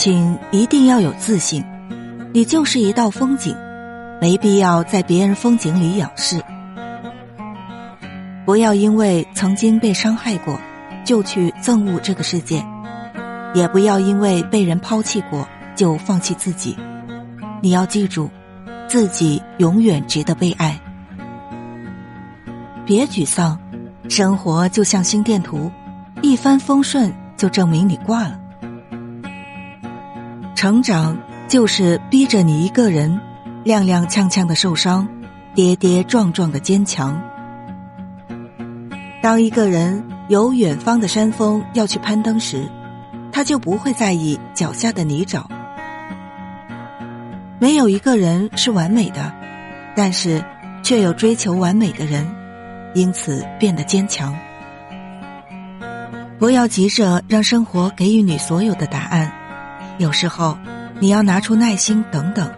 请一定要有自信，你就是一道风景，没必要在别人风景里仰视。不要因为曾经被伤害过，就去憎恶这个世界；也不要因为被人抛弃过，就放弃自己。你要记住，自己永远值得被爱。别沮丧，生活就像心电图，一帆风顺就证明你挂了。成长就是逼着你一个人，踉踉跄跄的受伤，跌跌撞撞的坚强。当一个人有远方的山峰要去攀登时，他就不会在意脚下的泥沼。没有一个人是完美的，但是却有追求完美的人，因此变得坚强。不要急着让生活给予你所有的答案。有时候，你要拿出耐心，等等。